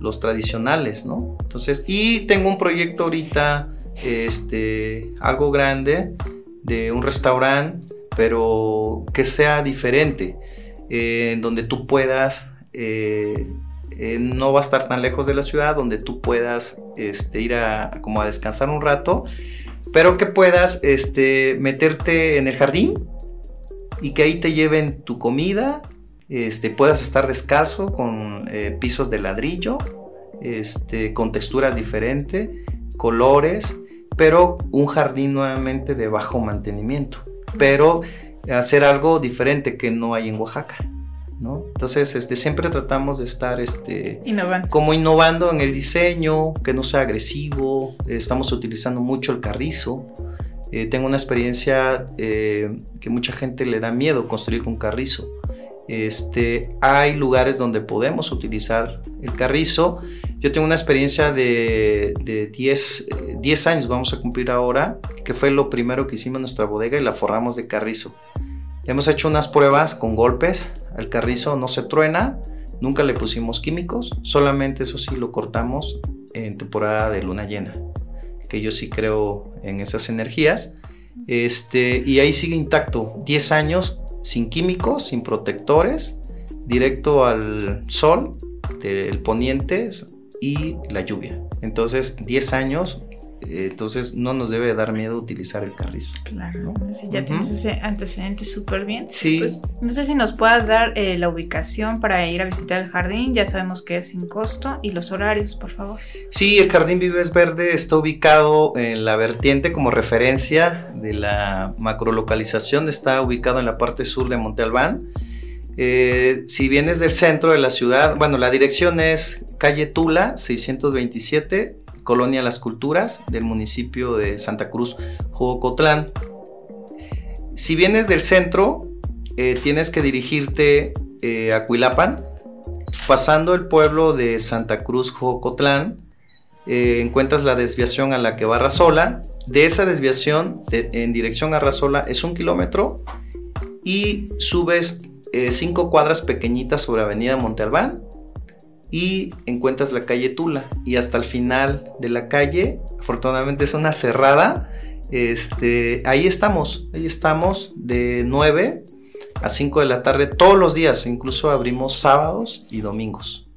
los tradicionales, ¿no? Entonces, y tengo un proyecto ahorita, este, algo grande, de un restaurante, pero que sea diferente, eh, en donde tú puedas, eh, eh, no va a estar tan lejos de la ciudad, donde tú puedas este, ir a, como a descansar un rato, pero que puedas este, meterte en el jardín y que ahí te lleven tu comida este, puedas estar descalzo con eh, pisos de ladrillo, este, con texturas diferentes, colores, pero un jardín nuevamente de bajo mantenimiento, pero hacer algo diferente que no hay en Oaxaca. ¿no? Entonces, este, siempre tratamos de estar este, como innovando en el diseño, que no sea agresivo, estamos utilizando mucho el carrizo. Eh, tengo una experiencia eh, que mucha gente le da miedo construir con carrizo este, hay lugares donde podemos utilizar el carrizo, Yo tengo una experiencia de, 10, 10 años, vamos a cumplir ahora, que fue lo primero que hicimos en nuestra bodega y la forramos de carrizo. Hemos hecho unas pruebas con golpes, el carrizo no se truena, nunca le pusimos químicos, solamente eso sí lo cortamos en temporada de luna llena, que yo sí creo en esas energías. Este, y ahí sigue intacto, 10 años sin químicos, sin protectores, directo al sol del poniente y la lluvia. Entonces, 10 años entonces no nos debe dar miedo utilizar el carrizo. Claro, si ya tienes ese antecedente súper bien. Sí. Pues, no sé si nos puedas dar eh, la ubicación para ir a visitar el jardín, ya sabemos que es sin costo, y los horarios, por favor. Sí, el Jardín Vives Verde está ubicado en la vertiente como referencia de la macrolocalización, está ubicado en la parte sur de Monte Albán. Eh, si vienes del centro de la ciudad, bueno, la dirección es calle Tula 627 Colonia Las Culturas del municipio de Santa Cruz, Jocotlán. Si vienes del centro, eh, tienes que dirigirte eh, a Cuilapan, pasando el pueblo de Santa Cruz, Jocotlán, eh, encuentras la desviación a la que va Razola. De esa desviación en dirección a Razola es un kilómetro y subes cinco cuadras pequeñitas sobre Avenida Monte Albán y encuentras la calle Tula y hasta el final de la calle, afortunadamente es una cerrada, este, ahí estamos, ahí estamos de 9 a 5 de la tarde todos los días, incluso abrimos sábados y domingos.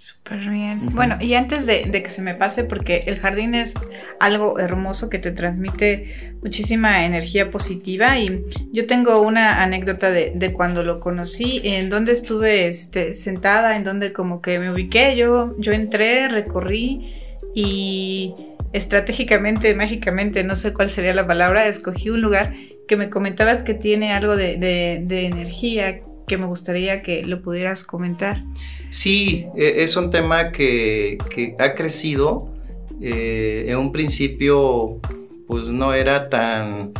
Súper bien. Bueno, y antes de, que se me pase, porque el jardín es algo hermoso que te transmite muchísima energía positiva y yo tengo una anécdota de, cuando lo conocí, en donde estuve este, sentada, en donde como que me ubiqué, yo, yo entré, recorrí y estratégicamente, mágicamente, no sé cuál sería la palabra, escogí un lugar que me comentabas que tiene algo de, de energía, que me gustaría que lo pudieras comentar. Sí, e, es un tema que, ha crecido. Eh, en un principio, pues no era tan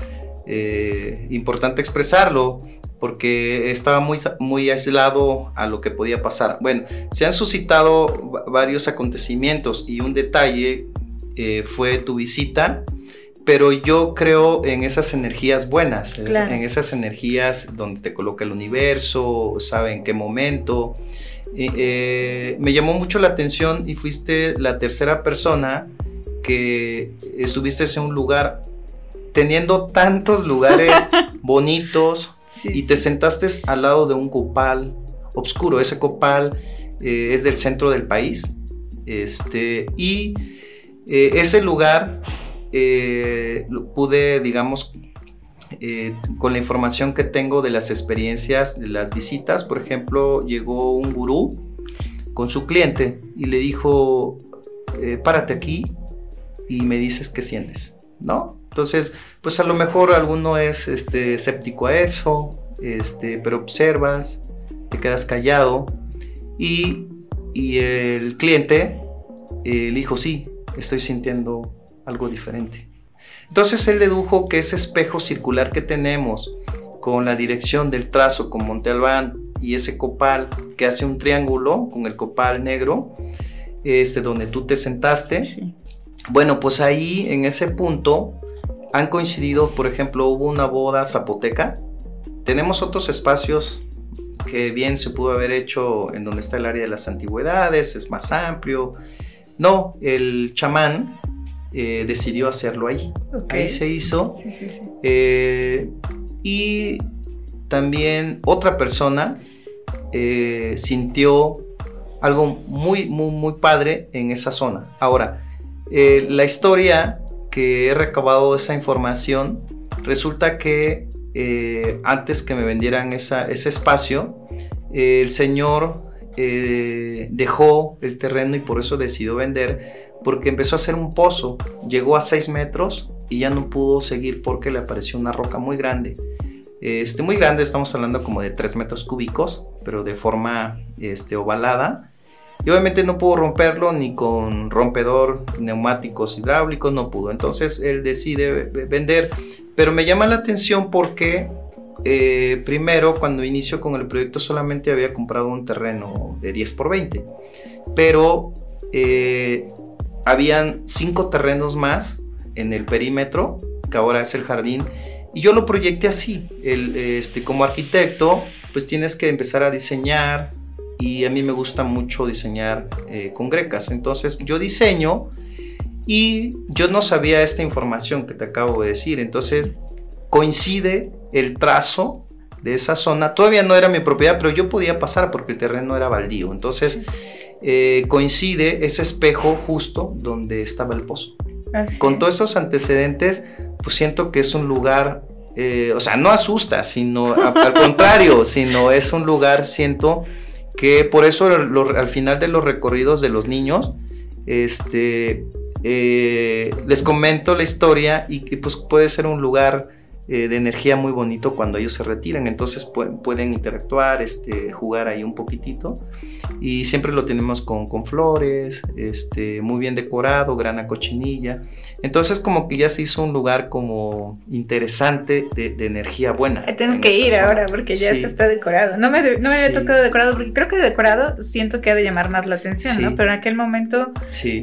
eh, importante expresarlo porque estaba muy, muy aislado a lo que podía pasar. Bueno, se han suscitado varios acontecimientos y un detalle eh, fue tu visita pero yo creo en esas energías buenas, en esas energías donde te coloca el universo, sabe en qué momento. Eh, me llamó mucho la atención y fuiste la tercera persona que estuviste en un lugar teniendo tantos lugares bonitos y te sentaste al lado de un copal oscuro. Ese copal eh, es del centro del país. Este, y eh, ese lugar eh, pude, digamos, eh, con la información que tengo de las experiencias, de las visitas, por ejemplo, llegó un gurú con su cliente y le dijo, eh, párate aquí y me dices qué sientes, ¿no? Entonces, pues a lo mejor alguno es este, escéptico a eso, este, pero observas, te quedas callado y, y el cliente le dijo, sí, estoy sintiendo algo diferente. Entonces él dedujo que ese espejo circular que tenemos con la dirección del trazo con Monte Albán y ese copal que hace un triángulo con el copal negro, este, donde tú te sentaste, bueno, pues ahí en ese punto han coincidido, por ejemplo, hubo una boda zapoteca, tenemos otros espacios que bien se pudo haber hecho en donde está el área de las antigüedades, es más amplio. No, el chamán eh, decidió hacerlo ahí. Ahí se hizo. Eh, y también otra persona eh, sintió algo muy, muy, muy padre en esa zona. Ahora, la historia que he recabado esa información, resulta que antes que me vendieran ese espacio, el señor dejó el terreno y por eso decidió vender porque empezó a hacer un pozo, llegó a 6 metros y ya no pudo seguir porque le apareció una roca muy grande. Este, muy grande, estamos hablando como de 3 metros cúbicos, pero de forma este, ovalada. Y obviamente no pudo romperlo ni con rompedor neumáticos hidráulicos, no pudo. Entonces él decide vender. Pero me llama la atención porque eh, primero cuando inició con el proyecto solamente había comprado un terreno de 10 por 20. Pero eh, habían cinco terrenos más en el perímetro, que ahora es el jardín, y yo lo proyecté así, el, este, como arquitecto, pues tienes que empezar a diseñar, y a mí me gusta mucho diseñar eh, con grecas, entonces yo diseño, y yo no sabía esta información que te acabo de decir, entonces coincide el trazo de esa zona, todavía no era mi propiedad, pero yo podía pasar porque el terreno era baldío, entonces... Eh, coincide ese espejo justo donde estaba el pozo. Con todos esos antecedentes, pues siento que es un lugar, eh, o sea, no asusta, sino al contrario, sino es un lugar, siento que por eso al final de los recorridos de los niños, este, eh, les comento la historia y que pues puede ser un lugar eh, de energía muy bonito cuando ellos se retiran. Entonces pueden interactuar, este, jugar ahí un poquitito. Y siempre lo tenemos con, con flores, este, muy bien decorado, grana cochinilla. Entonces como que ya se hizo un lugar como interesante de, energía buena. Tengo que ir ahora porque ya se está decorado. No me, no me había tocado decorado porque creo que decorado siento que ha de llamar más la atención, ¿no? Pero en aquel momento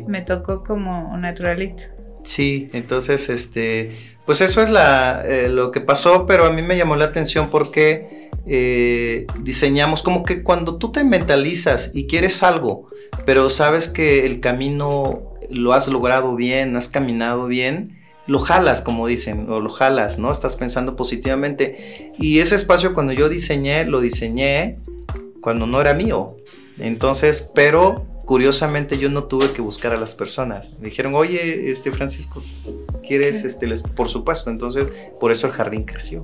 me tocó como naturalito. Sí, entonces, este, pues eso es eh, lo que pasó, pero a mí me llamó la atención porque eh, diseñamos como que cuando tú te mentalizas y quieres algo, pero sabes que el camino lo has logrado bien, has caminado bien, lo jalas, como dicen, o lo jalas, ¿no? Estás pensando positivamente. Y ese espacio cuando yo diseñé, lo diseñé cuando no era mío. Entonces, pero curiosamente yo no tuve que buscar a las personas. Me dijeron, oye, este Francisco, ¿quieres? Este, les, por supuesto. Entonces, por eso el jardín creció.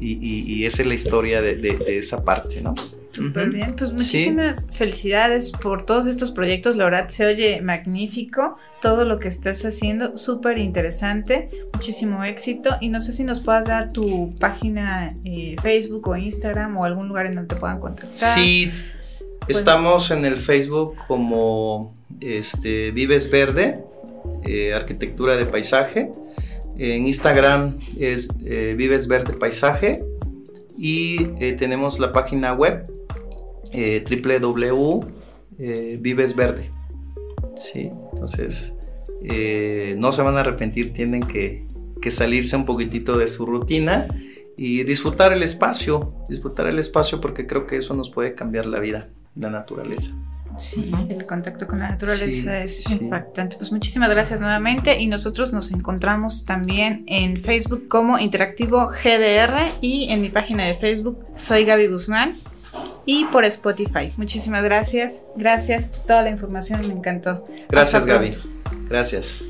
Y, esa es la historia de, esa parte, ¿no? Súper bien, pues muchísimas felicidades por todos estos proyectos, la verdad se oye magnífico, todo lo que estás haciendo, súper interesante, muchísimo éxito y no sé si nos puedas dar tu página eh, Facebook o Instagram o algún lugar en donde te puedan contactar. Sí, pues Estamos en el Facebook como este, Vives Verde, eh, Arquitectura de Paisaje. En Instagram es eh, Vives Verde Paisaje. Y eh, tenemos la página web www.vivesverde. Sí, entonces no se van a arrepentir, tienen que, que salirse un poquitito de su rutina y disfrutar el espacio, disfrutar el espacio porque creo que eso nos puede cambiar la vida la naturaleza. Sí, el contacto con la naturaleza es impactante. Pues muchísimas gracias nuevamente y nosotros nos encontramos también en Facebook como Interactivo GDR y en mi página de Facebook soy Gaby Guzmán y por Spotify. Muchísimas gracias. Gracias. Toda la información me encantó. Gracias Gaby. Gracias.